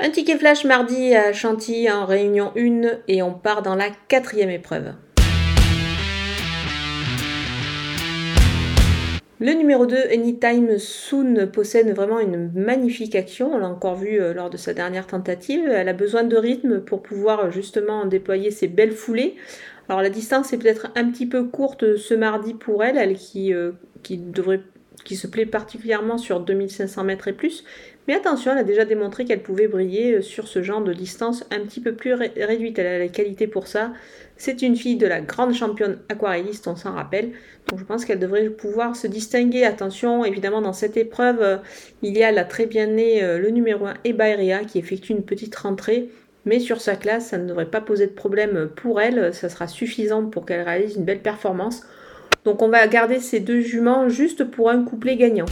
Un ticket flash mardi à Chantilly en réunion 1 et on part dans la quatrième épreuve. Le numéro 2, Anytime Soon, possède vraiment une magnifique action. On l'a encore vu euh, lors de sa dernière tentative. Elle a besoin de rythme pour pouvoir justement déployer ses belles foulées. Alors la distance est peut-être un petit peu courte ce mardi pour elle, elle qui, euh, qui devrait qui se plaît particulièrement sur 2500 mètres et plus. Mais attention, elle a déjà démontré qu'elle pouvait briller sur ce genre de distance un petit peu plus réduite. Elle a la qualité pour ça. C'est une fille de la grande championne aquarelliste, on s'en rappelle. Donc je pense qu'elle devrait pouvoir se distinguer. Attention, évidemment, dans cette épreuve, euh, il y a la très bien née, euh, le numéro 1, Eba qui effectue une petite rentrée. Mais sur sa classe, ça ne devrait pas poser de problème pour elle. Ça sera suffisant pour qu'elle réalise une belle performance. Donc on va garder ces deux juments juste pour un couplet gagnant.